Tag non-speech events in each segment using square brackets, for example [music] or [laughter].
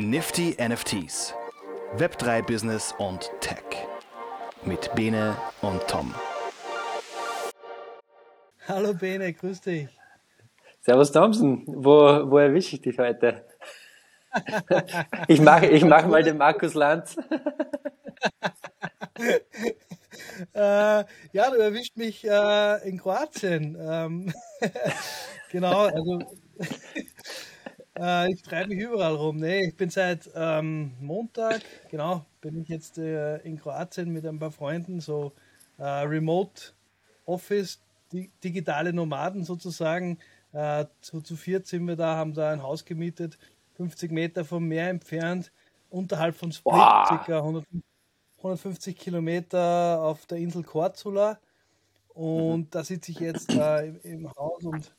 Nifty NFTs, Web3 Business und Tech mit Bene und Tom. Hallo Bene, grüß dich. Servus Thompson, wo, wo erwische ich dich heute? ich mache ich mach mal den Markus Lanz. [laughs] äh, ja, du erwischt mich äh, in Kroatien. Ähm, [laughs] genau, also äh, ich treibe mich überall rum. Nee, ich bin seit ähm, Montag, genau, bin ich jetzt äh, in Kroatien mit ein paar Freunden, so äh, Remote Office, di digitale Nomaden sozusagen. Äh, zu, viert sind wir da, haben da ein Haus gemietet, 50 Meter vom Meer entfernt, unterhalb von Split, wow. circa 100, 150 Kilometer auf der Insel Korčula. Und mhm. da sitze ich jetzt äh, im, im Haus und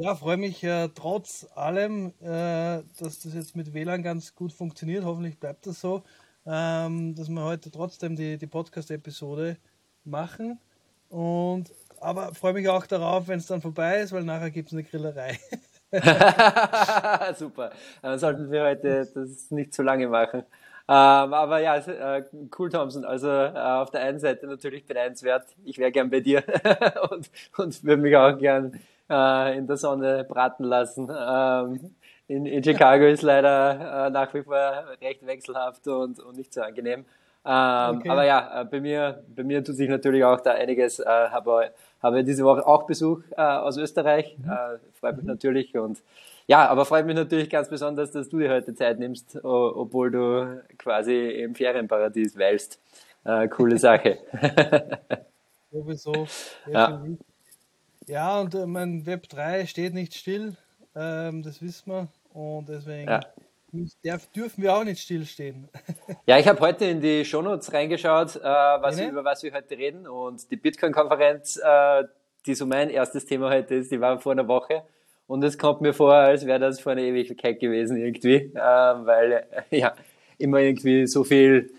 ja, freue mich äh, trotz allem, äh, dass das jetzt mit WLAN ganz gut funktioniert. Hoffentlich bleibt das so, ähm, dass wir heute trotzdem die, die Podcast-Episode machen. Und aber freue mich auch darauf, wenn es dann vorbei ist, weil nachher gibt es eine Grillerei. [laughs] Super. Dann sollten wir heute das nicht zu lange machen. Ähm, aber ja, äh, cool, Thompson. Also äh, auf der einen Seite natürlich beneidenswert. Ich wäre gern bei dir [laughs] und, und würde mich auch gern äh, in der Sonne braten lassen. Ähm, in, in Chicago ist leider äh, nach wie vor recht wechselhaft und, und nicht so angenehm. Ähm, okay. Aber ja, äh, bei mir, bei mir tut sich natürlich auch da einiges. Äh, habe, habe diese Woche auch Besuch äh, aus Österreich. Mhm. Äh, freut mich mhm. natürlich und ja, aber freut mich natürlich ganz besonders, dass du dir heute Zeit nimmst, obwohl du quasi im Ferienparadies weilst. Äh, coole Sache. [laughs] Sowieso. Ja. Ja, und äh, mein Web 3 steht nicht still, ähm, das wissen wir. Und deswegen ja. darf, dürfen wir auch nicht stillstehen. [laughs] Ja, ich habe heute in die Shownotes reingeschaut, äh, was wir, über was wir heute reden. Und die Bitcoin-Konferenz, äh, die so mein erstes Thema heute ist, die war vor einer Woche. Und es kommt mir vor, als wäre das vor einer Ewigkeit gewesen irgendwie, äh, weil ja immer irgendwie so viel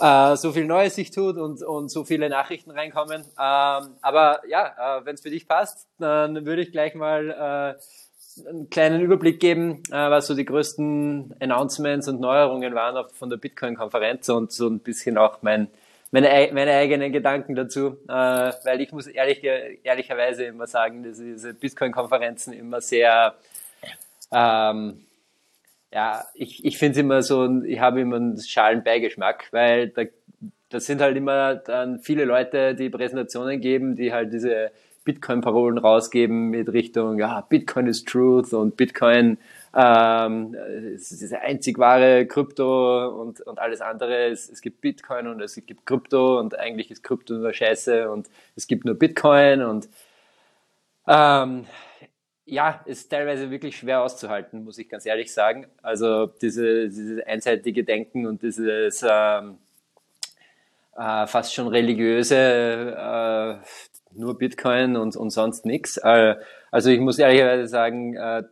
äh, so viel Neues sich tut und, und so viele Nachrichten reinkommen. Ähm, aber ja, äh, wenn es für dich passt, dann würde ich gleich mal äh, einen kleinen Überblick geben, äh, was so die größten Announcements und Neuerungen waren auf, von der Bitcoin-Konferenz und so ein bisschen auch mein, meine, meine eigenen Gedanken dazu, äh, weil ich muss ehrlich, ehrlicherweise immer sagen, dass diese Bitcoin-Konferenzen immer sehr ähm, ja, ich, ich finde es immer so, ich habe immer einen schalen Beigeschmack, weil da, das sind halt immer dann viele Leute, die Präsentationen geben, die halt diese Bitcoin-Parolen rausgeben mit Richtung, ja, Bitcoin is Truth und Bitcoin ähm, ist das einzig wahre Krypto und, und alles andere. Es, es gibt Bitcoin und es gibt Krypto und eigentlich ist Krypto nur Scheiße und es gibt nur Bitcoin und ähm, ja, ist teilweise wirklich schwer auszuhalten, muss ich ganz ehrlich sagen. Also diese, dieses einseitige Denken und dieses ähm, äh, fast schon religiöse, äh, nur Bitcoin und, und sonst nichts. Äh, also ich muss ehrlicherweise sagen, äh,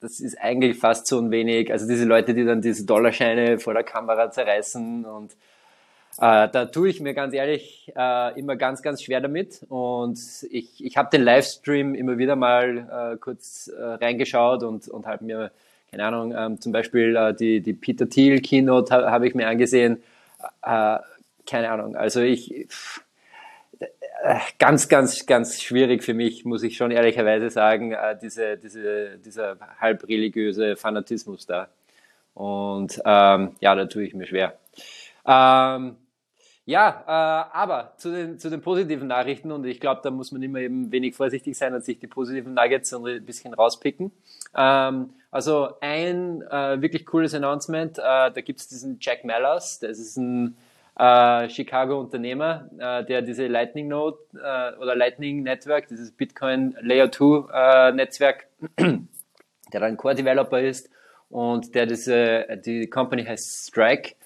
das ist eigentlich fast so ein wenig, also diese Leute, die dann diese Dollarscheine vor der Kamera zerreißen und äh, da tue ich mir ganz ehrlich äh, immer ganz, ganz schwer damit. Und ich, ich habe den Livestream immer wieder mal äh, kurz äh, reingeschaut und, und habe mir, keine Ahnung, ähm, zum Beispiel äh, die, die Peter Thiel Keynote habe hab ich mir angesehen. Äh, keine Ahnung, also ich ganz, ganz, ganz schwierig für mich, muss ich schon ehrlicherweise sagen, diese, diese, dieser halb religiöse Fanatismus da. Und ähm, ja, da tue ich mir schwer. Ähm, ja, äh, aber zu den, zu den positiven Nachrichten und ich glaube, da muss man immer eben wenig vorsichtig sein und sich die positiven Nuggets ein bisschen rauspicken. Ähm, also ein äh, wirklich cooles Announcement, äh, da gibt's diesen Jack Mellers, das ist ein äh, Chicago-Unternehmer, äh, der diese Lightning Node äh, oder Lightning Network, dieses Bitcoin Layer 2 äh, Netzwerk, [clears throat] der dann Core-Developer ist und der diese, die Company heißt Strike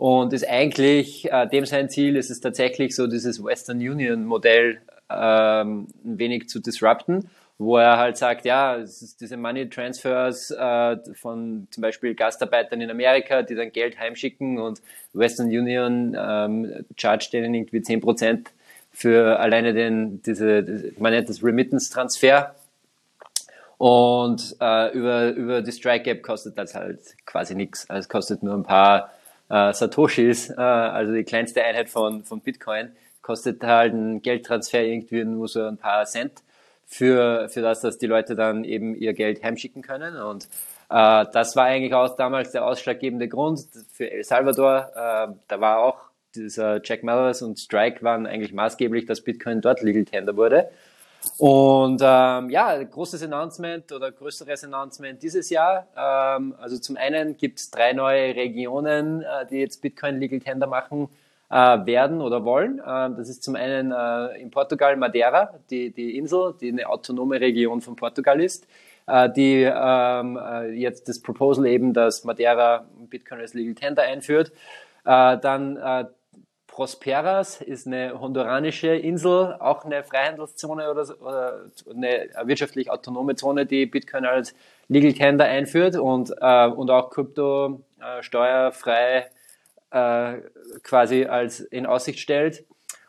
und ist eigentlich, äh, dem sein Ziel ist es tatsächlich so dieses Western Union Modell ähm, ein wenig zu disrupten, wo er halt sagt, ja, es ist diese Money Transfers äh, von zum Beispiel Gastarbeitern in Amerika, die dann Geld heimschicken und Western Union ähm, chargt denen irgendwie zehn Prozent für alleine den, diese, man nennt das Remittance Transfer. Und äh, über, über die Strike Gap kostet das halt quasi nichts. Also es kostet nur ein paar äh, Satoshis, äh, also die kleinste Einheit von, von Bitcoin, kostet halt ein Geldtransfer irgendwie nur so ein paar Cent für, für das, dass die Leute dann eben ihr Geld heimschicken können. Und äh, das war eigentlich auch damals der ausschlaggebende Grund für El Salvador. Äh, da war auch dieser Jack Mellors und Strike waren eigentlich maßgeblich, dass Bitcoin dort Legal Tender wurde. Und ähm, ja, großes Announcement oder größeres Announcement dieses Jahr. Ähm, also zum einen gibt es drei neue Regionen, äh, die jetzt Bitcoin Legal Tender machen äh, werden oder wollen. Ähm, das ist zum einen äh, in Portugal Madeira, die, die Insel, die eine autonome Region von Portugal ist, äh, die ähm, äh, jetzt das Proposal eben, dass Madeira Bitcoin als Legal Tender einführt. Äh, dann äh, Prosperas ist eine honduranische Insel, auch eine Freihandelszone oder, oder eine wirtschaftlich autonome Zone, die Bitcoin als Legal Tender einführt und, äh, und auch Krypto äh, steuerfrei äh, quasi als in Aussicht stellt.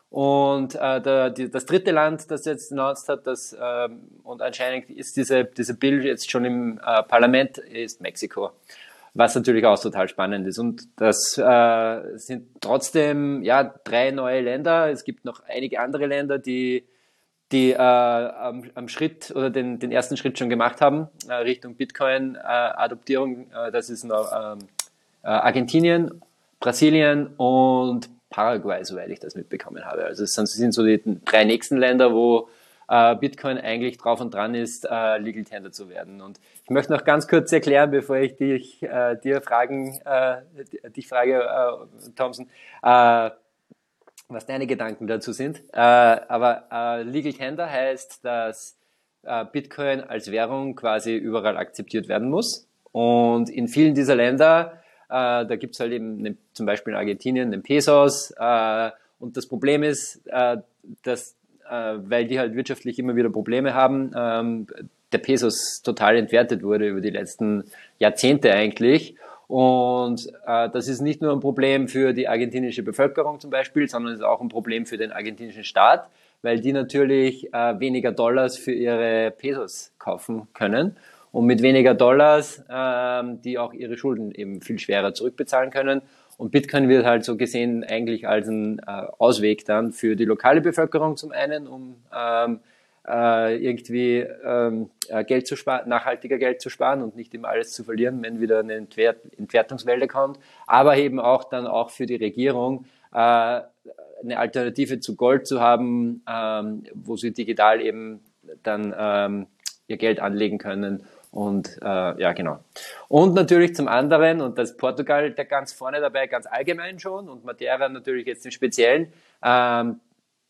Und äh, der, die, das dritte Land, das jetzt announced hat, das, ähm, und anscheinend ist diese, diese Bill jetzt schon im äh, Parlament, ist Mexiko was natürlich auch total spannend ist. Und das äh, sind trotzdem ja drei neue Länder. Es gibt noch einige andere Länder, die die äh, am, am Schritt oder den, den ersten Schritt schon gemacht haben äh, Richtung Bitcoin-Adoptierung. Äh, das ist noch ähm, äh, Argentinien, Brasilien und Paraguay, soweit ich das mitbekommen habe. Also es sind so die drei nächsten Länder, wo äh, Bitcoin eigentlich drauf und dran ist, äh, Legal Tender zu werden. Und ich möchte noch ganz kurz erklären, bevor ich dich, äh, dir fragen, äh, dich frage, äh, Thompson, äh, was deine Gedanken dazu sind. Äh, aber äh, Legal Tender heißt, dass Bitcoin als Währung quasi überall akzeptiert werden muss. Und in vielen dieser Länder, äh, da gibt's halt eben ne, zum Beispiel in Argentinien den Pesos. Äh, und das Problem ist, dass weil die halt wirtschaftlich immer wieder Probleme haben, ähm, der Pesos total entwertet wurde über die letzten Jahrzehnte eigentlich. Und äh, das ist nicht nur ein Problem für die argentinische Bevölkerung zum Beispiel, sondern es ist auch ein Problem für den argentinischen Staat, weil die natürlich äh, weniger Dollars für ihre Pesos kaufen können und mit weniger Dollars, äh, die auch ihre Schulden eben viel schwerer zurückbezahlen können. Und Bitcoin wird halt so gesehen eigentlich als ein äh, Ausweg dann für die lokale Bevölkerung zum einen, um ähm, äh, irgendwie ähm, äh, Geld zu sparen, nachhaltiger Geld zu sparen und nicht immer alles zu verlieren, wenn wieder eine Entwert Entwertungswelle kommt, aber eben auch dann auch für die Regierung äh, eine Alternative zu Gold zu haben, ähm, wo sie digital eben dann ähm, ihr Geld anlegen können und äh, ja, genau. Und natürlich zum anderen, und das Portugal der ganz vorne dabei, ganz allgemein schon, und Madeira natürlich jetzt im Speziellen, ähm,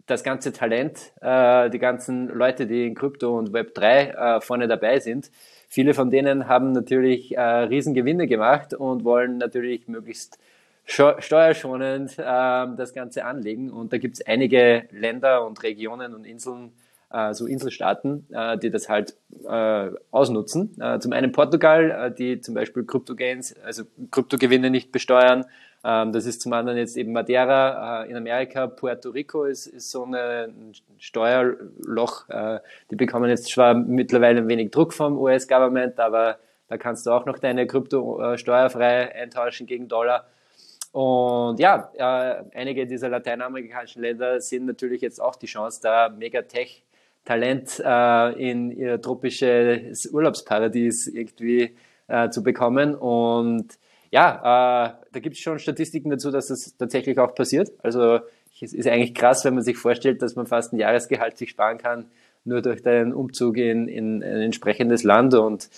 das ganze Talent, äh, die ganzen Leute, die in Krypto und Web 3 äh, vorne dabei sind, viele von denen haben natürlich äh, Riesengewinne gemacht und wollen natürlich möglichst steuerschonend äh, das Ganze anlegen. Und da gibt es einige Länder und Regionen und Inseln, äh, so Inselstaaten, äh, die das halt äh, ausnutzen. Äh, zum einen Portugal, äh, die zum Beispiel Kryptogains, also Kryptogewinne nicht besteuern. Ähm, das ist zum anderen jetzt eben Madeira. Äh, in Amerika, Puerto Rico ist, ist so eine, ein Steuerloch. Äh, die bekommen jetzt zwar mittlerweile ein wenig Druck vom US-Government, aber da kannst du auch noch deine Krypto äh, steuerfrei eintauschen gegen Dollar. Und ja, äh, einige dieser lateinamerikanischen Länder sind natürlich jetzt auch die Chance, da Megatech Talent äh, in ihr tropisches Urlaubsparadies irgendwie äh, zu bekommen. Und ja, äh, da gibt es schon Statistiken dazu, dass das tatsächlich auch passiert. Also es ist eigentlich krass, wenn man sich vorstellt, dass man fast ein Jahresgehalt sich sparen kann, nur durch den Umzug in, in ein entsprechendes Land. Und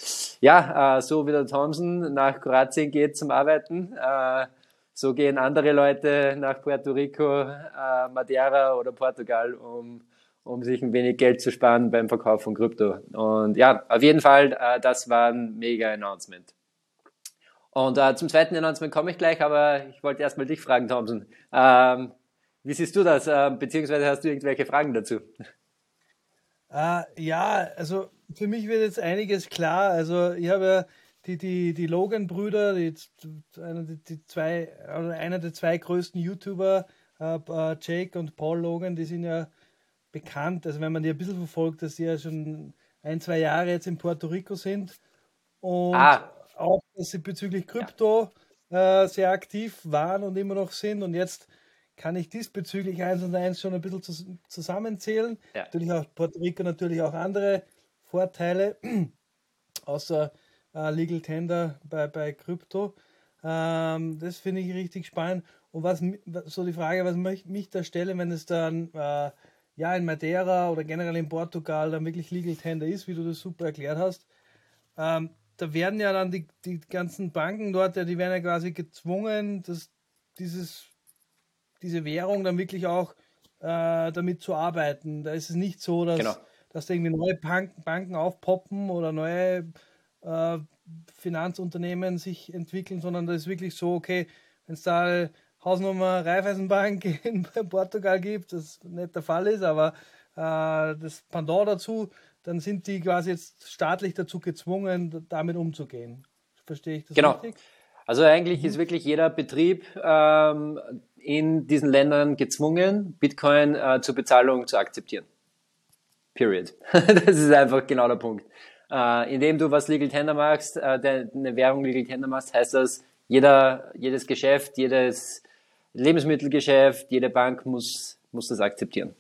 ja, äh, so wie der Thompson nach Kroatien geht zum Arbeiten, äh, so gehen andere Leute nach Puerto Rico, äh, Madeira oder Portugal, um um sich ein wenig Geld zu sparen beim Verkauf von Krypto. Und ja, auf jeden Fall, äh, das war ein mega Announcement. Und äh, zum zweiten Announcement komme ich gleich, aber ich wollte erstmal dich fragen, Thompson. Ähm, wie siehst du das? Äh, beziehungsweise hast du irgendwelche Fragen dazu? Äh, ja, also für mich wird jetzt einiges klar. Also ich habe ja die, die, die Logan-Brüder, die, die, die zwei, oder einer der zwei größten YouTuber, äh, äh, Jake und Paul Logan, die sind ja bekannt, also wenn man die ein bisschen verfolgt, dass die ja schon ein, zwei Jahre jetzt in Puerto Rico sind und ah. auch, dass sie bezüglich Krypto ja. äh, sehr aktiv waren und immer noch sind und jetzt kann ich diesbezüglich eins und eins schon ein bisschen zusammenzählen. Ja. Natürlich auch Puerto Rico natürlich auch andere Vorteile, [clears throat] außer äh, Legal Tender bei, bei Krypto. Ähm, das finde ich richtig spannend. Und was so die Frage, was mich, mich da stelle, wenn es dann äh, ja in Madeira oder generell in Portugal dann wirklich Legal Tender ist, wie du das super erklärt hast, ähm, da werden ja dann die, die ganzen Banken dort, die werden ja quasi gezwungen, dass dieses, diese Währung dann wirklich auch äh, damit zu arbeiten. Da ist es nicht so, dass, genau. dass da irgendwie neue Banken, Banken aufpoppen oder neue äh, Finanzunternehmen sich entwickeln, sondern da ist wirklich so, okay, wenn es da Hausnummer Raiffeisenbank [laughs] in Portugal gibt, das nicht der Fall ist, aber äh, das Pendant dazu, dann sind die quasi jetzt staatlich dazu gezwungen, damit umzugehen. Verstehe ich das genau. richtig? Also eigentlich mhm. ist wirklich jeder Betrieb ähm, in diesen Ländern gezwungen, Bitcoin äh, zur Bezahlung zu akzeptieren. Period. [laughs] das ist einfach genau der Punkt. Äh, indem du was Legal Tender machst, äh, eine Währung Legal Tender machst, heißt das, jeder, jedes Geschäft, jedes Lebensmittelgeschäft, jede Bank muss, muss das akzeptieren.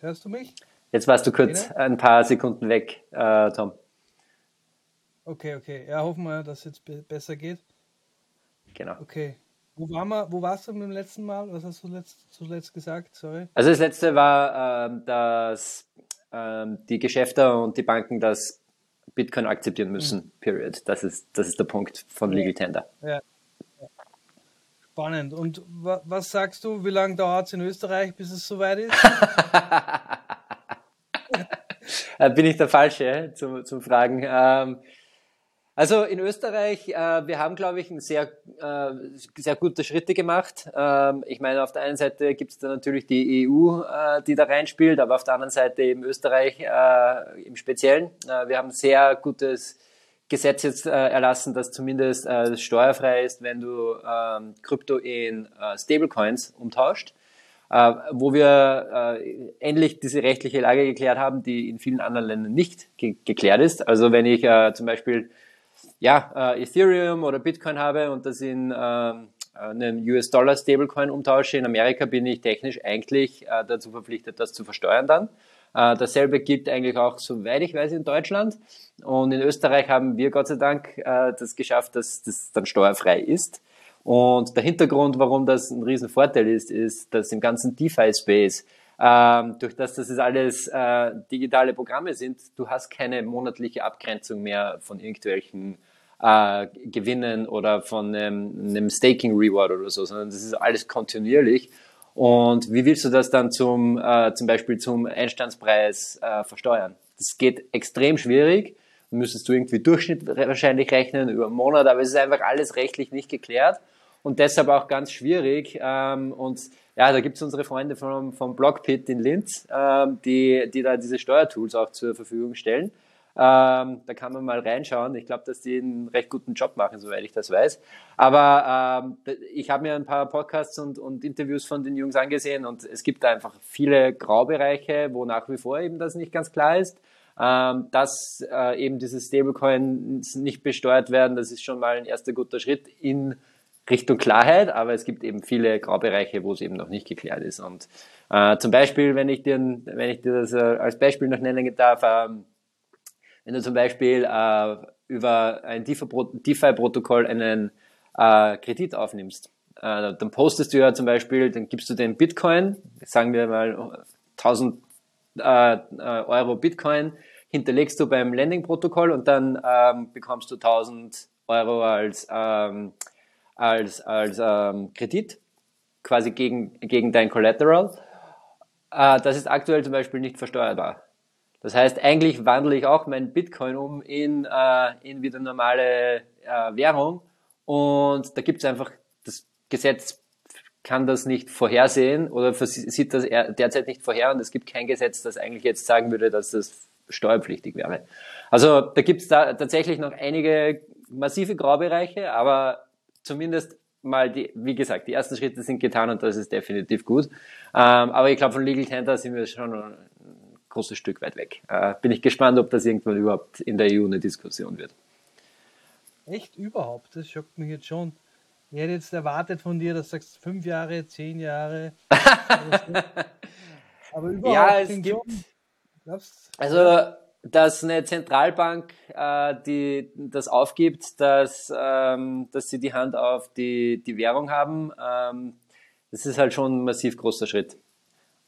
Hörst du mich? Jetzt warst du kurz ein paar Sekunden weg, äh, Tom. Okay, okay. Ja, hoffen wir, dass es jetzt besser geht. Genau. Okay. Wo, waren wir, wo warst du beim letzten Mal? Was hast du letzt, zuletzt gesagt? Sorry. Also das letzte war, ähm, dass die Geschäfte und die Banken das Bitcoin akzeptieren müssen. Mhm. Period. Das ist, das ist der Punkt von Legal Tender. Ja. Spannend. Und was sagst du, wie lange dauert es in Österreich, bis es soweit ist? [laughs] Bin ich der Falsche zum, zum Fragen? Ähm, also in Österreich, äh, wir haben, glaube ich, sehr, äh, sehr gute Schritte gemacht. Ähm, ich meine, auf der einen Seite gibt es da natürlich die EU, äh, die da reinspielt, aber auf der anderen Seite eben Österreich äh, im Speziellen. Äh, wir haben ein sehr gutes Gesetz jetzt äh, erlassen, das zumindest steuerfrei ist, wenn du ähm, Krypto in Stablecoins umtauscht. wo wir endlich diese rechtliche Lage geklärt haben, die in vielen anderen Ländern nicht ge geklärt ist. Also wenn ich zum Beispiel ja, äh, Ethereum oder Bitcoin habe und das in ähm, einen US-Dollar Stablecoin umtausche, in Amerika bin ich technisch eigentlich äh, dazu verpflichtet, das zu versteuern dann. Äh, dasselbe gilt eigentlich auch, soweit ich weiß, in Deutschland. Und in Österreich haben wir Gott sei Dank äh, das geschafft, dass das dann steuerfrei ist. Und der Hintergrund, warum das ein Riesenvorteil ist, ist, dass im ganzen DeFi-Space ähm, durch das, dass es alles äh, digitale Programme sind, du hast keine monatliche Abgrenzung mehr von irgendwelchen äh, Gewinnen oder von einem, einem Staking Reward oder so, sondern das ist alles kontinuierlich. Und wie willst du das dann zum, äh, zum Beispiel zum Einstandspreis äh, versteuern? Das geht extrem schwierig. Müsstest du irgendwie Durchschnitt wahrscheinlich rechnen über einen Monat, aber es ist einfach alles rechtlich nicht geklärt und deshalb auch ganz schwierig. Ähm, und ja, da gibt es unsere Freunde vom, vom Blockpit in Linz, ähm, die, die da diese Steuertools auch zur Verfügung stellen. Ähm, da kann man mal reinschauen. Ich glaube, dass die einen recht guten Job machen, soweit ich das weiß. Aber ähm, ich habe mir ein paar Podcasts und, und, Interviews von den Jungs angesehen und es gibt einfach viele Graubereiche, wo nach wie vor eben das nicht ganz klar ist. Ähm, dass äh, eben diese Stablecoins nicht besteuert werden, das ist schon mal ein erster guter Schritt in Richtung Klarheit, aber es gibt eben viele Graubereiche, wo es eben noch nicht geklärt ist. Und äh, zum Beispiel, wenn ich dir, wenn ich dir das äh, als Beispiel noch nennen darf, äh, wenn du zum Beispiel äh, über ein DeFi-Protokoll einen äh, Kredit aufnimmst, äh, dann postest du ja zum Beispiel, dann gibst du den Bitcoin, sagen wir mal 1000 äh, äh, Euro Bitcoin, hinterlegst du beim Lending-Protokoll und dann ähm, bekommst du 1000 Euro als ähm, als, als ähm, Kredit, quasi gegen, gegen dein Collateral. Äh, das ist aktuell zum Beispiel nicht versteuerbar. Das heißt, eigentlich wandle ich auch mein Bitcoin um in, äh, in wieder normale äh, Währung und da gibt es einfach, das Gesetz kann das nicht vorhersehen oder sieht das derzeit nicht vorher und es gibt kein Gesetz, das eigentlich jetzt sagen würde, dass das steuerpflichtig wäre. Also da gibt es da tatsächlich noch einige massive Graubereiche, aber zumindest mal die, wie gesagt, die ersten Schritte sind getan und das ist definitiv gut. Ähm, aber ich glaube, von Legal Tender sind wir schon großes Stück weit weg. Äh, bin ich gespannt, ob das irgendwann überhaupt in der EU eine Diskussion wird. Echt überhaupt? Das schockt mich jetzt schon. Ich hätte jetzt erwartet von dir, dass du sagst fünf Jahre, zehn Jahre. [laughs] aber überhaupt. Ja, es gibt, also dass eine Zentralbank, äh, die das aufgibt, dass, ähm, dass sie die Hand auf die, die Währung haben, ähm, das ist halt schon ein massiv großer Schritt.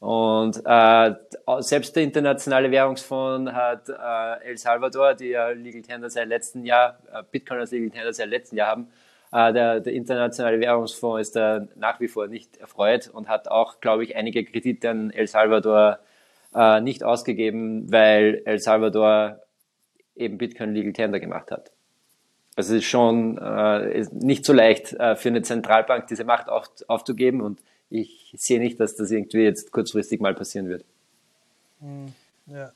Und äh, selbst der internationale Währungsfonds hat äh, El Salvador, die ja Legal Tender seit letzten Jahr, äh, Bitcoin als Legal Tender seit letzten Jahr haben, äh, der, der internationale Währungsfonds ist da nach wie vor nicht erfreut und hat auch, glaube ich, einige Kredite an El Salvador äh, nicht ausgegeben, weil El Salvador eben Bitcoin Legal Tender gemacht hat. Also es ist schon äh, ist nicht so leicht äh, für eine Zentralbank diese Macht auf, aufzugeben und ich sehe nicht, dass das irgendwie jetzt kurzfristig mal passieren wird. Hm, ja.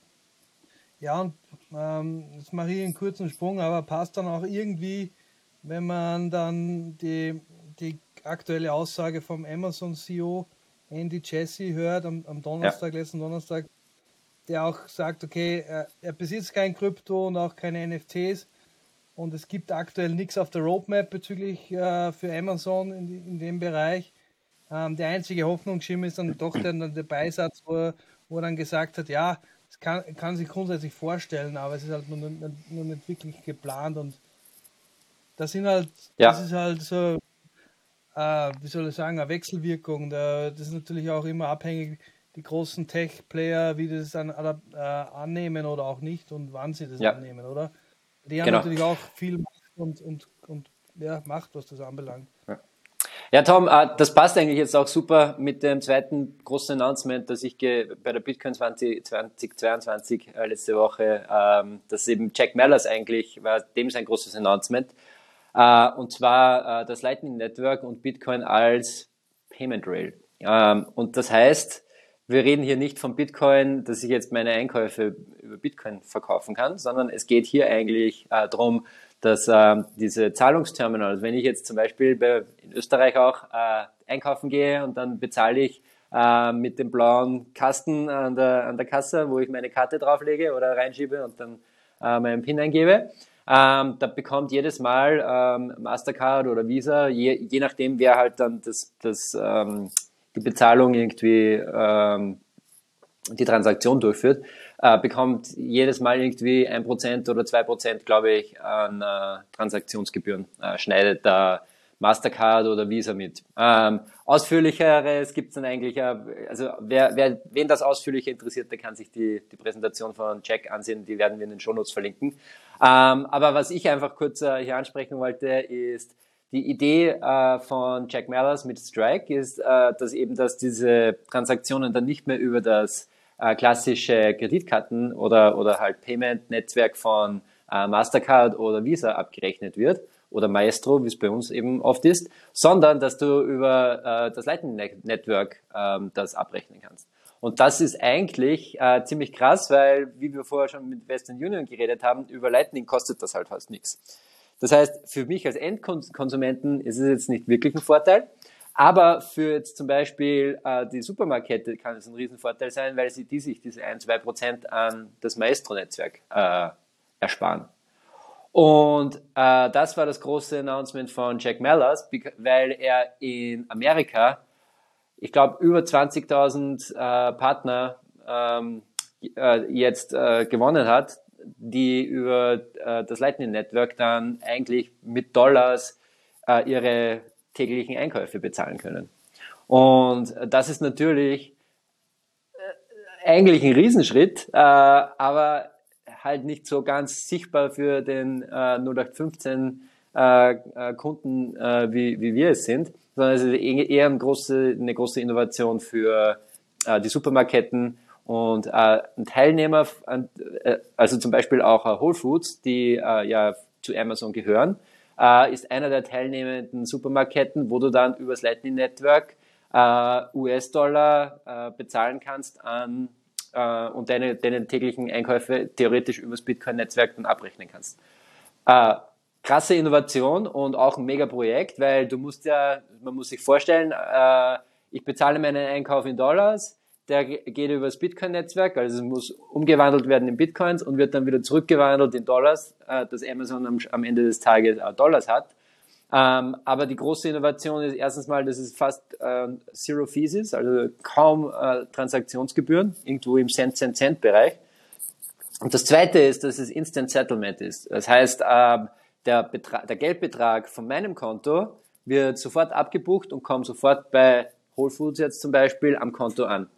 Ja, und ähm, jetzt mache ich einen kurzen Sprung, aber passt dann auch irgendwie, wenn man dann die, die aktuelle Aussage vom Amazon CEO Andy Jesse hört am, am Donnerstag, ja. letzten Donnerstag, der auch sagt, okay, er, er besitzt kein Krypto und auch keine NFTs und es gibt aktuell nichts auf der Roadmap bezüglich äh, für Amazon in, in dem Bereich. Ähm, der einzige Hoffnungsschirm ist dann doch der, der Beisatz, wo er, wo er dann gesagt hat, ja, es kann, kann sich grundsätzlich vorstellen, aber es ist halt nur, nur, nur nicht wirklich geplant und das sind halt, ja. das ist halt so äh, wie soll ich sagen, eine Wechselwirkung. das ist natürlich auch immer abhängig, die großen Tech-Player, wie das dann äh, annehmen oder auch nicht und wann sie das ja. annehmen, oder? Die haben genau. natürlich auch viel Macht und, und, und ja, Macht, was das anbelangt. Ja. Tom, äh, das passt eigentlich jetzt auch super mit dem zweiten großen Announcement, das ich bei der Bitcoin 20, 2022 äh, letzte Woche, ähm, dass eben Jack Mellers eigentlich war, dem ist ein großes Announcement. Äh, und zwar das Lightning Network und Bitcoin als Payment Rail. Ähm, und das heißt, wir reden hier nicht von Bitcoin, dass ich jetzt meine Einkäufe über Bitcoin verkaufen kann, sondern es geht hier eigentlich äh, darum, dass äh, diese Zahlungsterminals, wenn ich jetzt zum Beispiel bei, in Österreich auch äh, einkaufen gehe und dann bezahle ich äh, mit dem blauen Kasten an der, an der Kasse, wo ich meine Karte drauflege oder reinschiebe und dann äh, meinen PIN eingebe, ähm, da bekommt jedes Mal ähm, Mastercard oder Visa, je, je nachdem, wer halt dann das, das, ähm, die Bezahlung irgendwie, ähm, die Transaktion durchführt, äh, bekommt jedes Mal irgendwie ein Prozent oder zwei Prozent, glaube ich, an äh, Transaktionsgebühren, äh, schneidet da Mastercard oder Visa mit. Ähm, ausführlicheres gibt es dann eigentlich, äh, also wer, wer, wen das ausführlicher interessiert, der kann sich die, die Präsentation von Jack ansehen, die werden wir in den Shownotes verlinken. Ähm, aber was ich einfach kurz äh, hier ansprechen wollte, ist die Idee äh, von Jack Mallers mit Strike ist, äh, dass eben, dass diese Transaktionen dann nicht mehr über das äh, klassische Kreditkarten oder, oder halt Payment-Netzwerk von äh, Mastercard oder Visa abgerechnet wird oder Maestro, wie es bei uns eben oft ist, sondern dass du über äh, das Lightning Network ähm, das abrechnen kannst. Und das ist eigentlich äh, ziemlich krass, weil, wie wir vorher schon mit Western Union geredet haben, über Lightning kostet das halt fast nichts. Das heißt, für mich als Endkonsumenten ist es jetzt nicht wirklich ein Vorteil, aber für jetzt zum Beispiel äh, die Supermarktkette kann es ein Riesenvorteil sein, weil sie die sich diese 1-2% an das Maestro-Netzwerk äh, ersparen. Und äh, das war das große Announcement von Jack Mellers, weil er in Amerika ich glaube, über 20.000 äh, Partner ähm, äh, jetzt äh, gewonnen hat, die über äh, das Lightning Network dann eigentlich mit Dollars äh, ihre täglichen Einkäufe bezahlen können. Und das ist natürlich äh, eigentlich ein Riesenschritt, äh, aber halt nicht so ganz sichtbar für den äh, 0815 äh, Kunden, wie, wie wir es sind sondern es ist eher eine große, eine große Innovation für die Supermarketten und ein Teilnehmer, also zum Beispiel auch Whole Foods, die ja zu Amazon gehören, äh, ist einer der teilnehmenden Supermarketten, wo du dann übers Lightning Network äh, US-Dollar äh, bezahlen kannst an äh, und deine, deine täglichen Einkäufe theoretisch übers Bitcoin-Netzwerk dann abrechnen kannst. Äh, krasse Innovation und auch ein mega Projekt, weil du musst ja, man muss sich vorstellen, äh, ich bezahle meinen Einkauf in Dollars, der geht über das Bitcoin-Netzwerk, also es muss umgewandelt werden in Bitcoins und wird dann wieder zurückgewandelt in Dollars, äh, dass Amazon am, am Ende des Tages äh, Dollars hat. Ähm, aber die große Innovation ist erstens mal, dass es fast äh, Zero Fees ist, also kaum äh, Transaktionsgebühren, irgendwo im Cent-Cent-Cent-Bereich. Und das zweite ist, dass es Instant Settlement ist. Das heißt, äh, der, der Geldbetrag von meinem Konto wird sofort abgebucht und kommt sofort bei Whole Foods jetzt zum Beispiel am Konto an.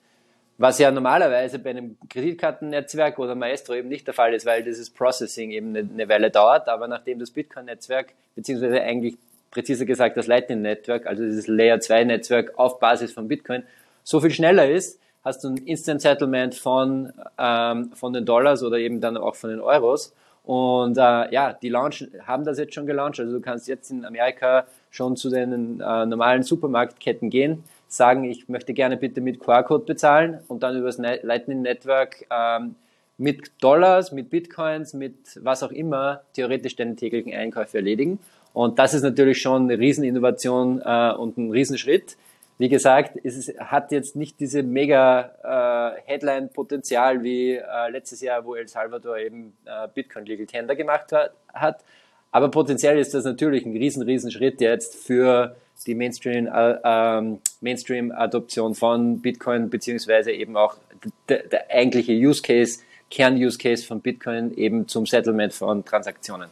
Was ja normalerweise bei einem Kreditkartennetzwerk oder Maestro eben nicht der Fall ist, weil dieses Processing eben eine, Weile dauert. Aber nachdem das Bitcoin-Netzwerk, beziehungsweise eigentlich präziser gesagt das Lightning-Netzwerk, also dieses Layer 2-Netzwerk auf Basis von Bitcoin, so viel schneller ist, hast du ein Instant Settlement von, ähm, von den Dollars oder eben dann auch von den Euros. Und äh, ja, die launchen, haben das jetzt schon gelauncht. Also du kannst jetzt in Amerika schon zu den äh, normalen Supermarktketten gehen sagen, ich möchte gerne bitte mit QR-Code bezahlen und dann über das Lightning Network ähm, mit Dollars, mit Bitcoins, mit was auch immer theoretisch deine täglichen Einkäufe erledigen. Und das ist natürlich schon eine Rieseninnovation äh, und ein Riesenschritt. Wie gesagt, es ist, hat jetzt nicht diese mega äh, Headline-Potenzial wie äh, letztes Jahr, wo El Salvador eben äh, Bitcoin Legal Tender gemacht hat. Aber potenziell ist das natürlich ein riesen, riesen Schritt jetzt für die Mainstream, äh, ähm, Mainstream-Adoption von Bitcoin, beziehungsweise eben auch der, der eigentliche Use Case, Kern-Use Case von Bitcoin eben zum Settlement von Transaktionen.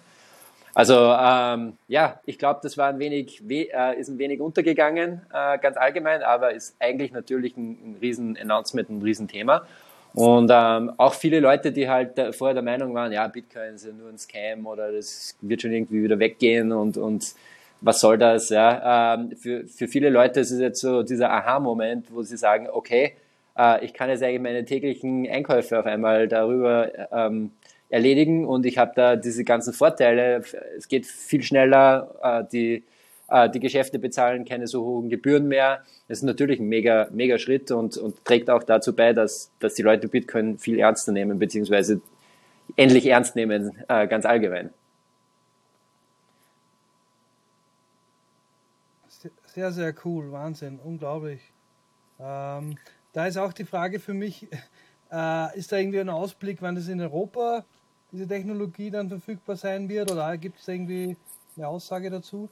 Also ähm, ja, ich glaube, das war ein wenig, äh, ist ein wenig untergegangen, äh, ganz allgemein, aber ist eigentlich natürlich ein, ein riesen Announcement, ein riesen Thema. Und ähm, auch viele Leute, die halt äh, vorher der Meinung waren, ja, Bitcoin ist ja nur ein Scam oder das wird schon irgendwie wieder weggehen und, und was soll das? Ja? Ähm, für, für viele Leute ist es jetzt so dieser Aha-Moment, wo sie sagen, okay, äh, ich kann jetzt eigentlich meine täglichen Einkäufe auf einmal darüber ähm, erledigen und ich habe da diese ganzen Vorteile. Es geht viel schneller, äh, die, äh, die Geschäfte bezahlen keine so hohen Gebühren mehr. Das ist natürlich ein mega, mega Schritt und, und trägt auch dazu bei, dass, dass die Leute Bitcoin viel ernster nehmen, beziehungsweise endlich ernst nehmen, äh, ganz allgemein. Sehr, sehr cool, Wahnsinn, unglaublich. Ähm, da ist auch die Frage für mich, [laughs] äh, ist da irgendwie ein Ausblick, wann das in Europa diese Technologie dann verfügbar sein wird oder gibt es irgendwie eine Aussage dazu?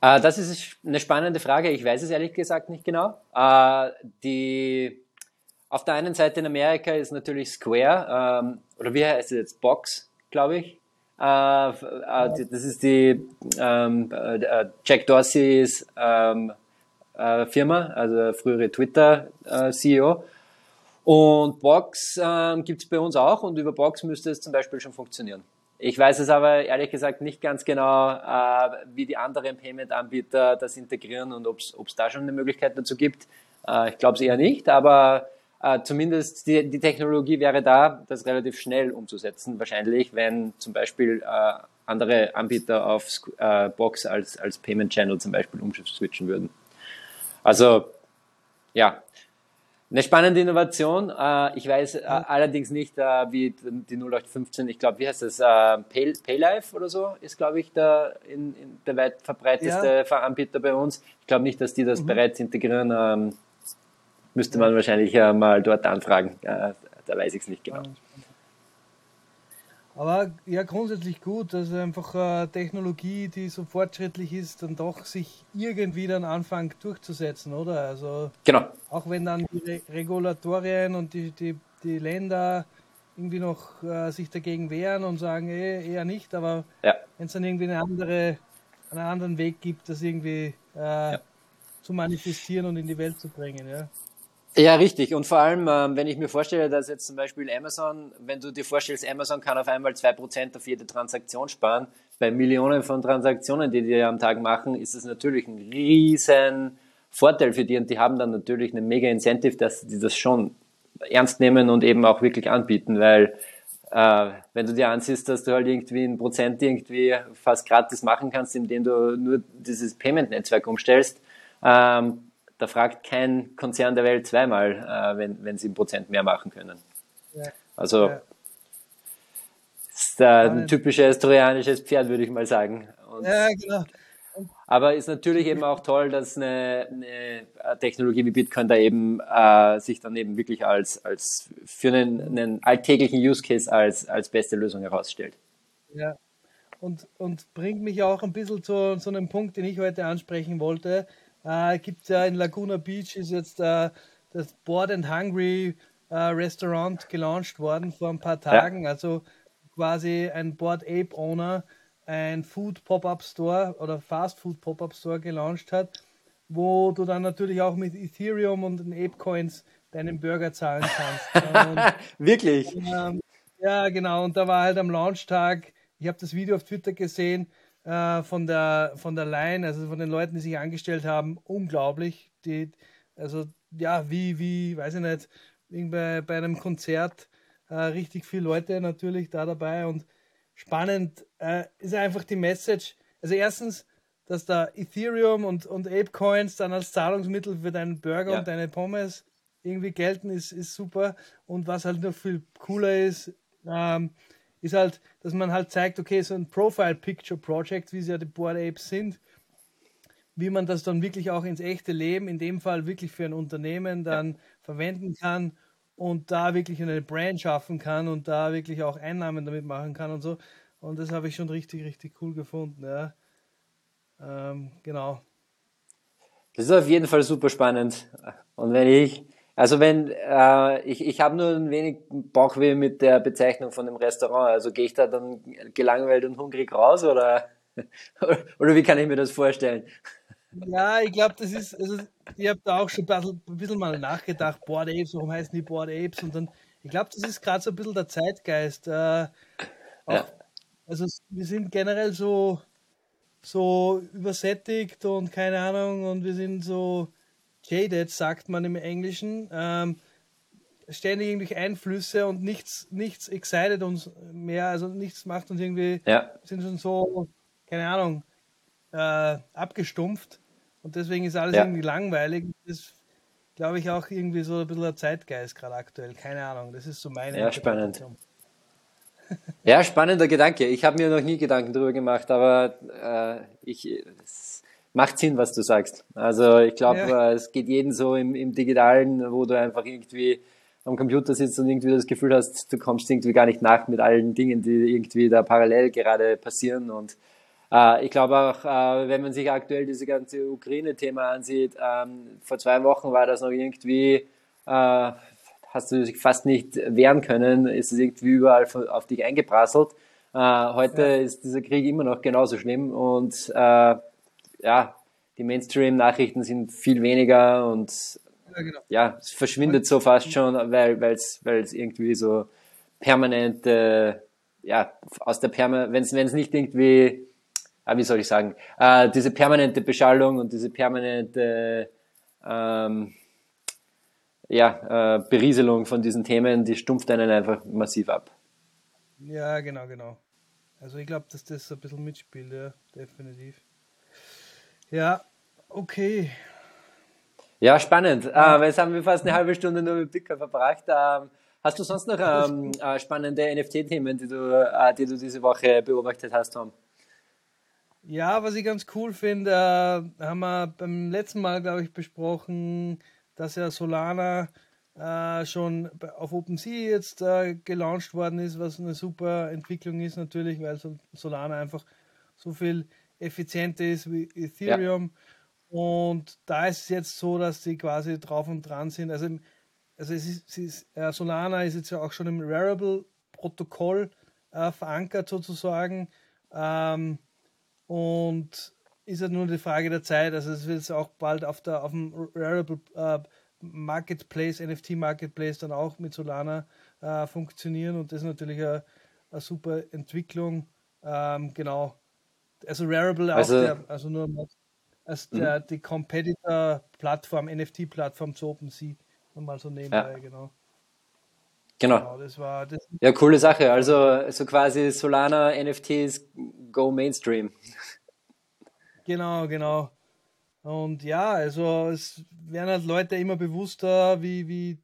Äh, das ist eine spannende Frage. Ich weiß es ehrlich gesagt nicht genau. Äh, die, auf der einen Seite in Amerika ist natürlich Square, ähm, oder wie heißt es jetzt? Box, glaube ich. Äh, äh, das ist die ähm, äh, Jack Dorseys ähm, äh, Firma, also frühere Twitter-CEO. Äh, und Box ähm, gibt es bei uns auch und über Box müsste es zum Beispiel schon funktionieren. Ich weiß es aber ehrlich gesagt nicht ganz genau, äh, wie die anderen Payment-Anbieter das integrieren und ob es da schon eine Möglichkeit dazu gibt. Äh, ich glaube es eher nicht, aber äh, zumindest die, die Technologie wäre da, das relativ schnell umzusetzen, wahrscheinlich, wenn zum Beispiel äh, andere Anbieter auf äh, Box als, als Payment Channel zum Beispiel umswitchen würden. Also, ja, eine spannende Innovation. Äh, ich weiß äh, allerdings nicht, wie die 0815, ich glaube, wie heißt das? Pay, Paylife oder so ist, glaube ich, der, in, in der weit verbreiteste ja. Anbieter bei uns. Ich glaube nicht, dass die das mhm. bereits integrieren. Müsste man wahrscheinlich äh, mal dort anfragen. Äh, da weiß ich es nicht genau. Aber ja, grundsätzlich gut, dass einfach äh, Technologie, die so fortschrittlich ist, dann doch sich irgendwie dann anfängt durchzusetzen, oder? Also genau. auch wenn dann die Re Regulatorien und die, die, die Länder irgendwie noch äh, sich dagegen wehren und sagen, eh, eher nicht, aber ja. wenn es dann irgendwie eine andere, einen anderen Weg gibt, das irgendwie äh, ja. zu manifestieren und in die Welt zu bringen, ja. Ja, richtig. Und vor allem, ähm, wenn ich mir vorstelle, dass jetzt zum Beispiel Amazon, wenn du dir vorstellst, Amazon kann auf einmal zwei Prozent auf jede Transaktion sparen, bei Millionen von Transaktionen, die die am Tag machen, ist das natürlich ein riesen Vorteil für die und die haben dann natürlich eine mega Incentive, dass die das schon ernst nehmen und eben auch wirklich anbieten, weil äh, wenn du dir ansiehst, dass du halt irgendwie ein Prozent irgendwie fast gratis machen kannst, indem du nur dieses Payment-Netzwerk umstellst, ähm, da fragt kein Konzern der Welt zweimal, äh, wenn, wenn sie ein Prozent mehr machen können. Ja. Also ja. ist ein typisches trojanisches Pferd, würde ich mal sagen. Und ja, genau. Aber ist natürlich eben auch toll, dass eine, eine Technologie wie Bitcoin da eben äh, sich dann eben wirklich als, als für einen, einen alltäglichen Use Case als, als beste Lösung herausstellt. Ja, und, und bringt mich auch ein bisschen zu, zu einem Punkt, den ich heute ansprechen wollte. Äh, Gibt ja in Laguna Beach ist jetzt äh, das Board and Hungry äh, Restaurant gelauncht worden vor ein paar Tagen. Ja. Also quasi ein Board Ape Owner ein Food Pop-Up Store oder Fast Food Pop-Up Store gelauncht hat, wo du dann natürlich auch mit Ethereum und den Ape Coins deinen Burger zahlen kannst. [laughs] Wirklich? Ähm, ja, genau. Und da war halt am Launchtag, ich habe das Video auf Twitter gesehen, äh, von der von der Line, also von den Leuten, die sich angestellt haben, unglaublich. Die, also ja, wie, wie, weiß ich nicht, bei, bei einem Konzert äh, richtig viele Leute natürlich da dabei und spannend äh, ist einfach die Message. Also erstens, dass da Ethereum und, und Apecoins dann als Zahlungsmittel für deinen Burger ja. und deine Pommes irgendwie gelten, ist, ist super. Und was halt noch viel cooler ist, ähm, ist halt, dass man halt zeigt, okay, so ein Profile Picture Project, wie sie ja die Board Apes sind, wie man das dann wirklich auch ins echte Leben, in dem Fall wirklich für ein Unternehmen dann ja. verwenden kann und da wirklich eine Brand schaffen kann und da wirklich auch Einnahmen damit machen kann und so. Und das habe ich schon richtig, richtig cool gefunden. Ja. Ähm, genau. Das ist auf jeden Fall super spannend. Und wenn ich, also wenn, äh, ich, ich habe nur ein wenig Bauchweh mit der Bezeichnung von dem Restaurant. Also gehe ich da dann gelangweilt und hungrig raus oder, [laughs] oder wie kann ich mir das vorstellen? Ja, ich glaube, das ist, also ich habe da auch schon ein bisschen, ein bisschen, mal nachgedacht, Board Apes, warum heißen die Board Apes? Und dann, ich glaube, das ist gerade so ein bisschen der Zeitgeist. Äh, auch, ja. Also wir sind generell so, so übersättigt und keine Ahnung und wir sind so jaded, sagt man im Englischen. Ähm, ständig irgendwelche Einflüsse und nichts, nichts excited uns mehr, also nichts macht uns irgendwie, ja. sind schon so, keine Ahnung, äh, abgestumpft. Und deswegen ist alles ja. irgendwie langweilig. Das glaube ich auch irgendwie so ein bisschen der Zeitgeist gerade aktuell. Keine Ahnung. Das ist so meine Ja, spannend. Ja, spannender Gedanke. Ich habe mir noch nie Gedanken darüber gemacht, aber äh, ich, macht Sinn, was du sagst. Also ich glaube, ja. äh, es geht jeden so im, im Digitalen, wo du einfach irgendwie am Computer sitzt und irgendwie das Gefühl hast, du kommst irgendwie gar nicht nach mit allen Dingen, die irgendwie da parallel gerade passieren und äh, ich glaube auch, äh, wenn man sich aktuell diese ganze Ukraine-Thema ansieht, ähm, vor zwei Wochen war das noch irgendwie, äh, hast du dich fast nicht wehren können, ist es irgendwie überall auf dich eingeprasselt. heute ja. ist dieser Krieg immer noch genauso schlimm und ja, die Mainstream-Nachrichten sind viel weniger und ja, genau. ja, es verschwindet so fast schon, weil es irgendwie so permanent, äh, ja, aus der Perma, wenn es nicht irgendwie ah, wie soll ich sagen, äh, diese permanente Beschallung und diese permanente ähm, ja, äh, Berieselung von diesen Themen, die stumpft einen einfach massiv ab. Ja, genau, genau. Also ich glaube, dass das ein bisschen mitspielt, ja, definitiv. Ja, okay. Ja, spannend. Ja. Äh, jetzt haben wir fast eine halbe Stunde nur mit Bitcoin verbracht. Ähm, hast du sonst noch ähm, äh, spannende NFT-Themen, die du, äh, die du diese Woche beobachtet hast, Tom? Ja, was ich ganz cool finde, äh, haben wir beim letzten Mal, glaube ich, besprochen, dass ja Solana äh, schon auf OpenSea jetzt äh, gelauncht worden ist, was eine super Entwicklung ist natürlich, weil Solana einfach so viel effizienter ist wie Ethereum. Ja. Und da ist es jetzt so, dass sie quasi drauf und dran sind. Also, also es ist, ist äh, Solana ist jetzt ja auch schon im Rarible-Protokoll äh, verankert sozusagen. Ähm, und ist halt nur die Frage der Zeit. Also es wird auch bald auf, der, auf dem Rarible äh, Marketplace, NFT Marketplace dann auch mit Solana äh, funktionieren und das ist natürlich eine, eine super Entwicklung. Ähm, genau. Also Rarible also, der, also nur als der, mhm. die Competitor-Plattform, NFT-Plattform zu OpenSea. Mal so nebenbei, ja. genau. Genau. genau das war, das ja, coole Sache. Also so quasi Solana NFTs go Mainstream. Genau, genau. Und ja, also es werden halt Leute immer bewusster, wie, wie,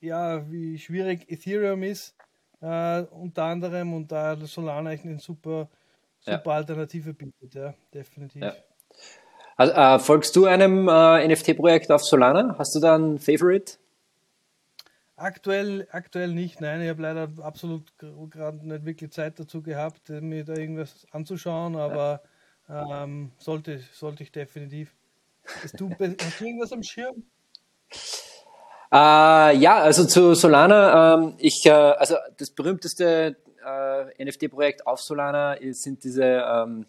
ja, wie schwierig Ethereum ist. äh, unter anderem und da Solana eigentlich eine super, super ja. Alternative bietet, ja, definitiv. Ja. Also, äh, folgst du einem äh, NFT-Projekt auf Solana? Hast du da einen Favorite? Aktuell, aktuell nicht, nein. Ich habe leider absolut gerade nicht wirklich Zeit dazu gehabt, mir da irgendwas anzuschauen, aber ja. ähm, sollte, sollte ich definitiv. Hast du, hast du irgendwas am Schirm? Äh, ja, also zu Solana, ähm, ich, äh, also das berühmteste äh, NFT-Projekt auf Solana sind diese ähm,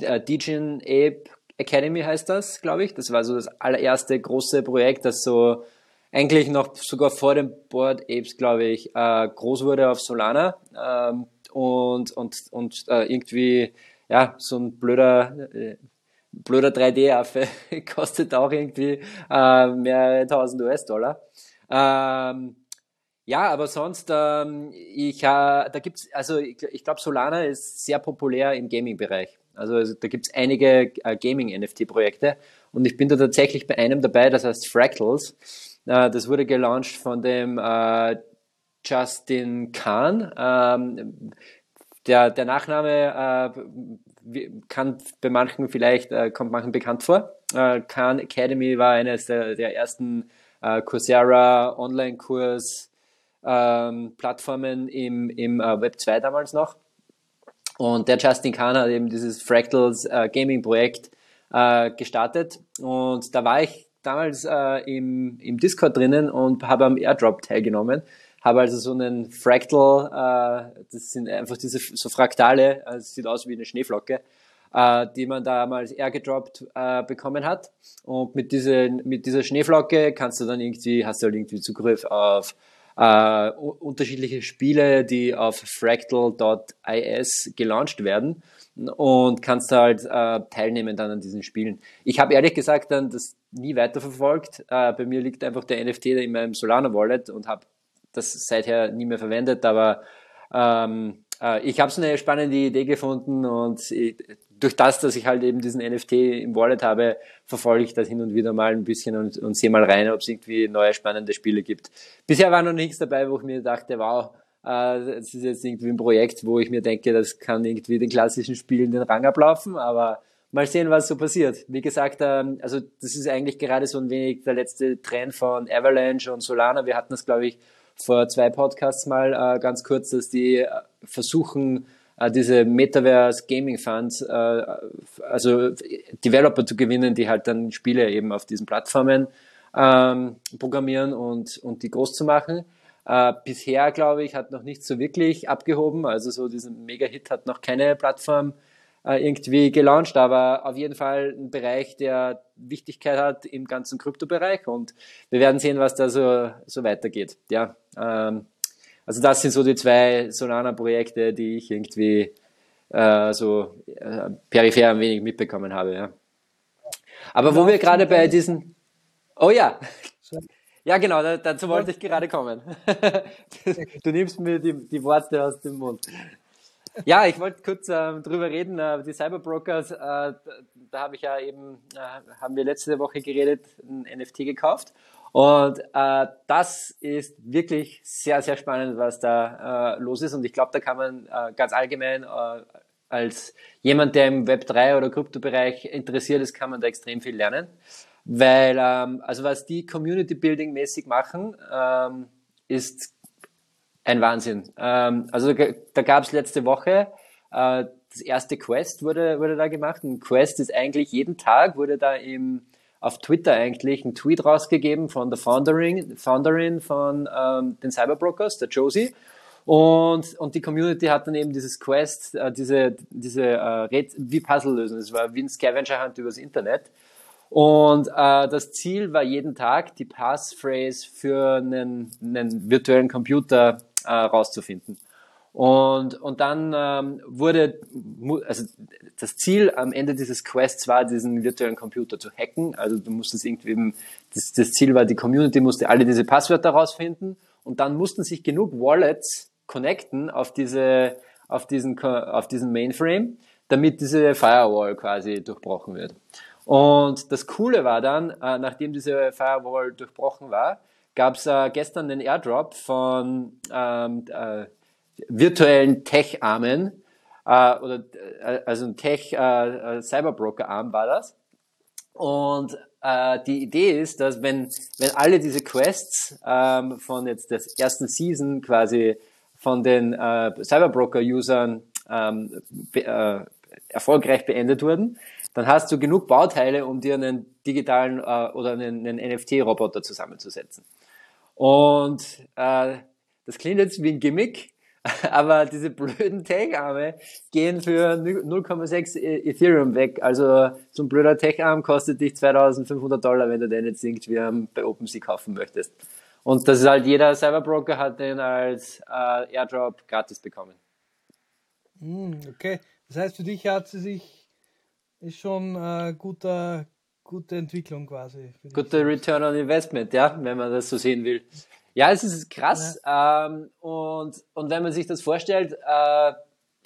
äh, Degen Ape Academy heißt das, glaube ich. Das war so das allererste große Projekt, das so eigentlich noch sogar vor dem Board Apes, glaube ich, äh, groß wurde auf Solana ähm, und, und, und äh, irgendwie, ja, so ein blöder, äh, blöder 3D-Affe [laughs] kostet auch irgendwie äh, mehrere tausend US-Dollar. Ähm, ja, aber sonst, ähm, ich, äh, da gibt's, also ich, ich glaube, Solana ist sehr populär im Gaming-Bereich. Also, also da gibt's einige äh, Gaming-NFT-Projekte und ich bin da tatsächlich bei einem dabei, das heißt Fractals. Äh, das wurde gelauncht von dem äh, Justin Kahn. Ähm, der, der Nachname äh, kann bei manchen vielleicht, äh, kommt manchen bekannt vor. Khan Academy war eines der, der ersten Coursera Online-Kurs ähm, Plattformen im, im äh, Web 2 damals noch. Und der Justin Kahn hat eben dieses Fractals äh, Gaming Projekt äh, gestartet. Und da war ich damals äh, im, im Discord drinnen und habe am Airdrop teilgenommen. Habe also so einen Fractal, äh, das sind einfach diese so Fraktale, also sieht aus wie eine Schneeflocke, äh, die man damals airdroppt äh, bekommen hat. Und mit, diese, mit dieser Schneeflocke kannst du dann irgendwie, hast du halt irgendwie Zugriff auf äh, unterschiedliche Spiele, die auf fractal.is gelauncht werden und kannst halt äh, teilnehmen dann an diesen Spielen. Ich habe ehrlich gesagt dann das nie weiterverfolgt. Äh, bei mir liegt einfach der NFT in meinem Solana Wallet und habe das seither nie mehr verwendet, aber ähm, äh, ich habe so eine spannende Idee gefunden und ich, durch das, dass ich halt eben diesen NFT im Wallet habe, verfolge ich das hin und wieder mal ein bisschen und, und sehe mal rein, ob es irgendwie neue spannende Spiele gibt. Bisher war noch nichts dabei, wo ich mir dachte, wow, äh, das ist jetzt irgendwie ein Projekt, wo ich mir denke, das kann irgendwie den klassischen Spielen den Rang ablaufen, aber mal sehen, was so passiert. Wie gesagt, ähm, also das ist eigentlich gerade so ein wenig der letzte Trend von Avalanche und Solana. Wir hatten das, glaube ich, vor zwei Podcasts mal äh, ganz kurz, dass die äh, versuchen, äh, diese Metaverse Gaming Funds, äh, also Developer zu gewinnen, die halt dann Spiele eben auf diesen Plattformen ähm, programmieren und, und die groß zu machen. Äh, bisher, glaube ich, hat noch nicht so wirklich abgehoben. Also so diesen Mega-Hit hat noch keine Plattform äh, irgendwie gelauncht, aber auf jeden Fall ein Bereich, der Wichtigkeit hat im ganzen Kryptobereich und wir werden sehen, was da so, so weitergeht. Ja, ähm, also das sind so die zwei Solana-Projekte, die ich irgendwie äh, so äh, peripher ein wenig mitbekommen habe. Ja. Aber wo wir gerade bei diesen... Oh ja, ja genau, dazu wollte ich gerade kommen. [laughs] Du nimmst mir die, die Worte aus dem Mund. Ja, ich wollte kurz äh, drüber reden. Äh, die Cyberbrokers, äh, da, da habe ich ja eben, äh, haben wir letzte Woche geredet, ein NFT gekauft. Und äh, das ist wirklich sehr, sehr spannend, was da äh, los ist. Und ich glaube, da kann man äh, ganz allgemein äh, als jemand, der im Web3 oder Kryptobereich interessiert ist, kann man da extrem viel lernen. Weil, ähm, also was die Community Building mäßig machen, ähm, ist ein Wahnsinn. Ähm, also da, da gab es letzte Woche äh, das erste Quest wurde, wurde da gemacht. Ein Quest ist eigentlich jeden Tag wurde da im auf Twitter eigentlich ein Tweet rausgegeben von der Founderin, Founderin von ähm, den Cyberbrokers, der Josie. Und, und die Community hat dann eben dieses Quest, äh, diese, diese äh, wie Puzzle lösen. Es war wie ein Scavenger Hunt übers Internet. Und äh, das Ziel war jeden Tag, die Passphrase für einen, einen virtuellen Computer äh, rauszufinden. Und, und dann ähm, wurde, also das Ziel am Ende dieses Quests war, diesen virtuellen Computer zu hacken. Also du musstest irgendwie, das, das Ziel war, die Community musste alle diese Passwörter rausfinden und dann mussten sich genug Wallets connecten auf diese, auf diesen, auf diesen Mainframe, damit diese Firewall quasi durchbrochen wird. Und das Coole war dann, äh, nachdem diese Firewall durchbrochen war, gab es äh, gestern den Airdrop von ähm, äh, virtuellen Tech-Armen, äh, oder äh, also ein Tech äh, Arm war das. Und äh, die Idee ist, dass wenn wenn alle diese Quests ähm, von jetzt der ersten Season quasi von den äh, Cyberbroker-Usern ähm, be äh, erfolgreich beendet wurden, dann hast du genug Bauteile, um dir einen digitalen äh, oder einen, einen NFT-Roboter zusammenzusetzen. Und äh, das klingt jetzt wie ein Gimmick, [laughs] aber diese blöden Tech-Arme gehen für 0,6 e- Ethereum weg. Also so ein blöder Tech-Arm kostet dich 2500 Dollar, wenn du den jetzt irgendwie bei OpenSea kaufen möchtest. Und das ist halt jeder Cyberbroker hat den als äh, Airdrop gratis bekommen. Hm, okay, das heißt für dich hat sie sich ist schon äh, guter gute Entwicklung quasi. Guter Return on Investment, ja, wenn man das so sehen will. Ja, es ist krass. Ja. Ähm, und, und wenn man sich das vorstellt, äh,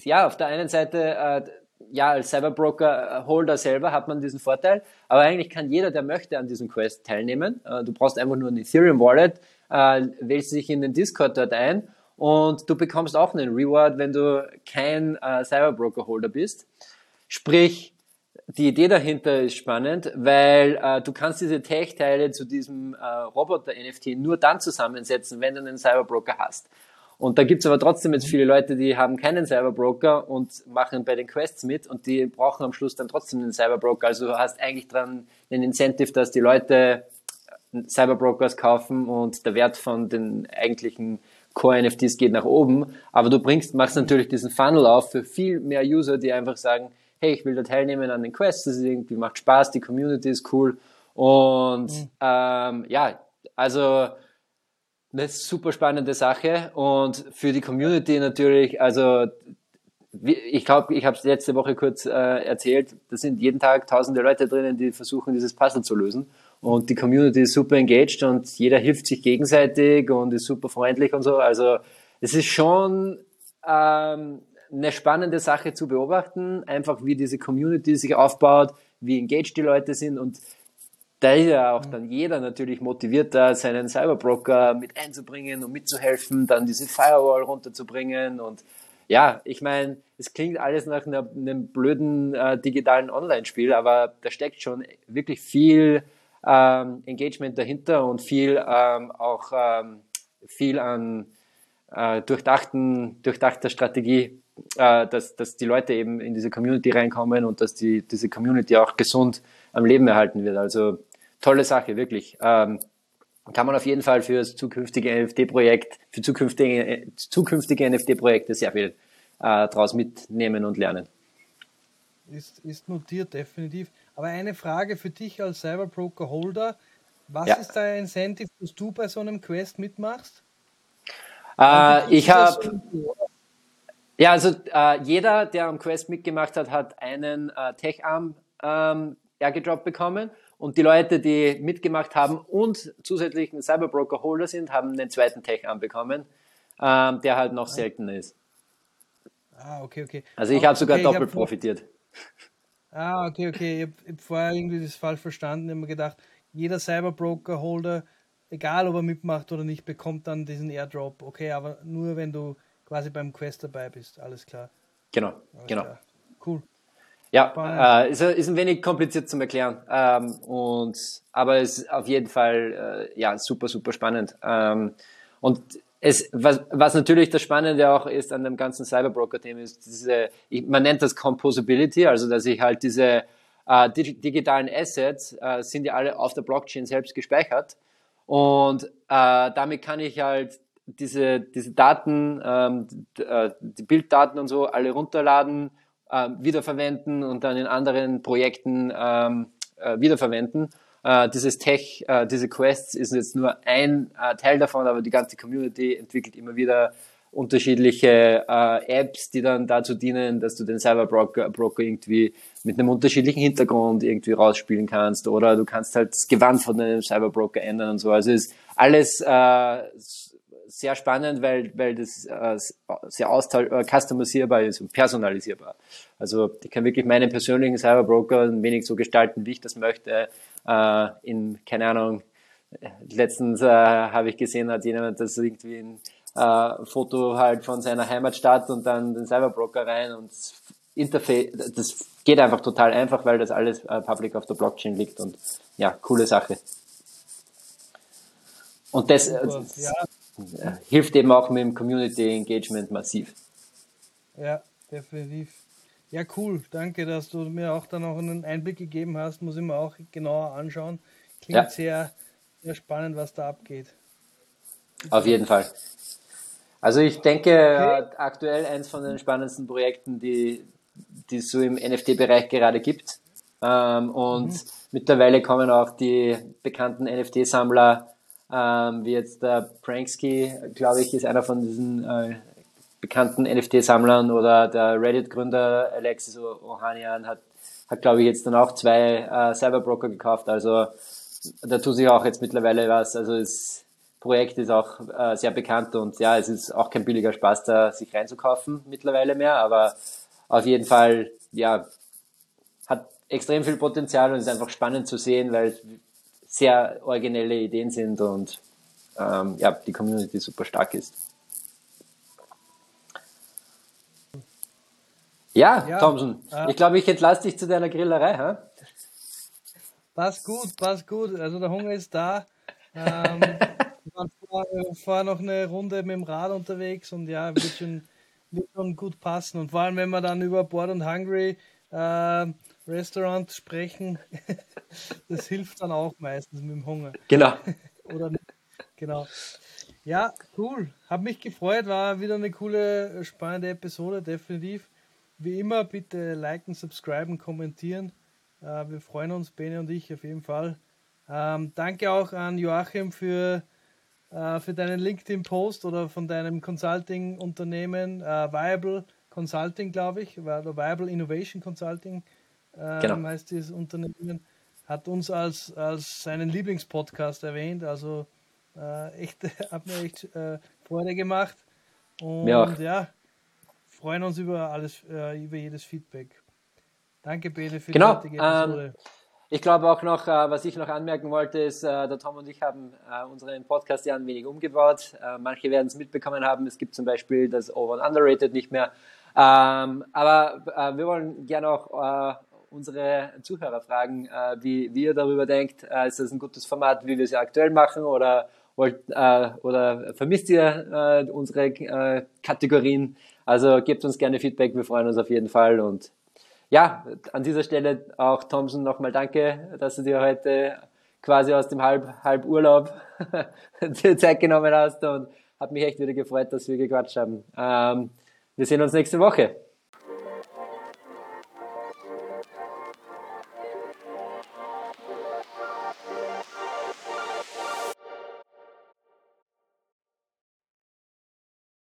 ja, auf der einen Seite, äh, ja, als Cyberbroker-Holder selber hat man diesen Vorteil, aber eigentlich kann jeder, der möchte, an diesem Quest teilnehmen. Äh, du brauchst einfach nur ein Ethereum-Wallet, äh, wählst dich in den Discord dort ein und du bekommst auch einen Reward, wenn du kein äh, Cyberbroker-Holder bist. Sprich, die Idee dahinter ist spannend, weil äh, du kannst diese Tech-Teile zu diesem äh, Roboter-NFT nur dann zusammensetzen, wenn du einen Cyberbroker hast. Und da gibt's aber trotzdem jetzt viele Leute, die haben keinen Cyberbroker und machen bei den Quests mit und die brauchen am Schluss dann trotzdem einen Cyberbroker. Also du hast eigentlich dran den Incentive, dass die Leute äh, Cyberbrokers kaufen und der Wert von den eigentlichen Core-NFTs geht nach oben. Aber du bringst, machst natürlich diesen Funnel auf für viel mehr User, die einfach sagen, hey, ich will da teilnehmen an den Quests, das irgendwie macht Spaß, die Community ist cool. Und mhm. ähm, ja, also eine super spannende Sache und für die Community natürlich, also ich glaube, ich habe es letzte Woche kurz äh, erzählt, da sind jeden Tag tausende Leute drinnen, die versuchen, dieses Puzzle zu lösen. Und die Community ist super engaged und jeder hilft sich gegenseitig und ist super freundlich und so. Also es ist schon ähm, eine spannende Sache zu beobachten, einfach wie diese Community sich aufbaut, wie engaged die Leute sind. Und da ist ja auch dann jeder natürlich motiviert, da seinen Cyberbroker mit einzubringen und mitzuhelfen, dann diese Firewall runterzubringen. Und ja, ich meine, es klingt alles nach einer, einem blöden äh, digitalen Online-Spiel, aber da steckt schon wirklich viel ähm, Engagement dahinter und viel ähm, auch ähm, viel an äh, durchdachten, durchdachter Strategie äh, dass, dass die Leute eben in diese Community reinkommen und dass die, diese Community auch gesund am Leben erhalten wird. Also tolle Sache, wirklich. Ähm, kann man auf jeden Fall für das zukünftige NFT-Projekt, für zukünftige, zukünftige NFT-Projekte sehr viel äh, daraus mitnehmen und lernen. Ist, ist notiert, definitiv. Aber eine Frage für dich als Cyberbroker-Holder. Was ja. ist dein Incentive, dass du bei so einem Quest mitmachst? Äh, ich habe ja, also äh, jeder, der am Quest mitgemacht hat, hat einen äh, Tech-Arm ähm, Airdrop bekommen. Und die Leute, die mitgemacht haben und zusätzlich ein Cyberbroker-Holder sind, haben einen zweiten Tech-Arm bekommen, ähm, der halt noch seltener ist. Ah, okay, okay. Also ich habe sogar okay, doppelt hab profitiert. Ah, okay, okay. Ich habe hab vorher irgendwie das falsch verstanden. Ich habe mir gedacht, jeder Cyberbroker-Holder, egal ob er mitmacht oder nicht, bekommt dann diesen Airdrop. Okay, aber nur wenn du quasi beim Quest dabei bist, alles klar. Genau, alles genau. Klar. Cool. Ja, äh, ist, ist ein wenig kompliziert zum Erklären, ähm, und, aber es ist auf jeden Fall äh, ja, super, super spannend. Ähm, und es, was, was natürlich das Spannende auch ist an dem ganzen Cyberbroker-Thema, ist diese, ich, man nennt das Composability, also dass ich halt diese äh, digitalen Assets äh, sind ja alle auf der Blockchain selbst gespeichert und äh, damit kann ich halt diese, diese Daten, ähm, äh, die Bilddaten und so alle runterladen, äh, wiederverwenden und dann in anderen Projekten ähm, äh, wiederverwenden. Äh, dieses Tech, äh, diese Quests ist jetzt nur ein äh, Teil davon, aber die ganze Community entwickelt immer wieder unterschiedliche äh, Apps, die dann dazu dienen, dass du den Cyberbroker Broker irgendwie mit einem unterschiedlichen Hintergrund irgendwie rausspielen kannst oder du kannst halt das Gewand von deinem Cyberbroker ändern und so. Also ist alles äh, sehr spannend, weil, weil das äh, sehr äh, customisierbar ist und personalisierbar. Also ich kann wirklich meinen persönlichen Cyberbroker ein wenig so gestalten, wie ich das möchte. Äh, in, keine Ahnung, letztens habe ich gesehen, hat jemand das irgendwie in äh, Foto halt von seiner Heimatstadt und dann den Cyberbroker rein und Interface, das geht einfach total einfach, weil das alles äh, public auf der Blockchain liegt und ja, coole Sache. Und das, äh, ja. Äh, hilft eben auch mit dem Community Engagement massiv. Ja, definitiv. Ja, cool. Danke, dass du mir auch dann noch einen Einblick gegeben hast. Muss ich mir auch genauer anschauen. Klingt ja. sehr, sehr spannend, was da abgeht. Auf jeden Fall. Also ich denke, okay. aktuell eins von den spannendsten Projekten, die, die es so im NFT-Bereich gerade gibt. Ähm, und mhm. mittlerweile kommen auch die bekannten NFT-Sammler, ähm, wie jetzt der Pranksky, glaube ich, ist einer von diesen äh, bekannten NFT-Sammlern oder der Reddit-Gründer Alexis Ohanian hat, hat glaube ich, jetzt dann auch zwei äh, Cyberbroker gekauft. Also da tut sich auch jetzt mittlerweile was. Also das Projekt ist auch äh, sehr bekannt und ja, es ist auch kein billiger Spaß, da sich reinzukaufen mittlerweile mehr, aber auf jeden Fall, ja, hat extrem viel Potenzial und ist einfach spannend zu sehen, weil sehr originelle Ideen sind und ähm, ja, die Community super stark ist. Ja, ja Thompson, äh, ich glaube, ich entlasse dich zu deiner Grillerei. Hä? Passt gut, passt gut. Also der Hunger ist da. Ähm, [laughs] wir fahren noch eine Runde mit dem Rad unterwegs und ja, wird schon, wird schon gut passen. Und vor allem, wenn wir dann über Board und Hungry äh, Restaurant sprechen, [laughs] das hilft dann auch meistens mit dem Hunger. Genau. [laughs] Oder genau. Ja, cool. Hab mich gefreut, war wieder eine coole, spannende Episode, definitiv. Wie immer, bitte liken, subscriben, kommentieren. Äh, wir freuen uns, Bene und ich, auf jeden Fall. Ähm, danke auch an Joachim für, äh, für deinen LinkedIn-Post oder von deinem Consulting-Unternehmen, äh, Viable Consulting, glaube ich, oder Viable Innovation Consulting äh, genau. heißt dieses Unternehmen, hat uns als, als seinen Lieblingspodcast erwähnt. Also äh, echt, [laughs] hat mir echt äh, Freude gemacht. Und ja, ja freuen uns über alles, äh, über jedes Feedback. Danke, Bene, für genau, die heutige Episode. Ähm, ich glaube auch noch, äh, was ich noch anmerken wollte, ist, äh, der Tom und ich haben äh, unseren Podcast ja ein wenig umgebaut. Äh, manche werden es mitbekommen haben. Es gibt zum Beispiel das Over and Underrated nicht mehr. Ähm, aber äh, wir wollen gerne auch unsere Zuhörer fragen, wie, wie ihr darüber denkt. ist das ein gutes Format, wie wir es aktuell machen oder wollt, oder vermisst ihr unsere Kategorien? Also gebt uns gerne Feedback, wir freuen uns auf jeden Fall und ja, an dieser Stelle auch Thompson nochmal danke, dass du dir heute quasi aus dem Halb, Halburlaub [laughs] die Zeit genommen hast und hat mich echt wieder gefreut, dass wir gequatscht haben. Ähm, wir sehen uns nächste Woche.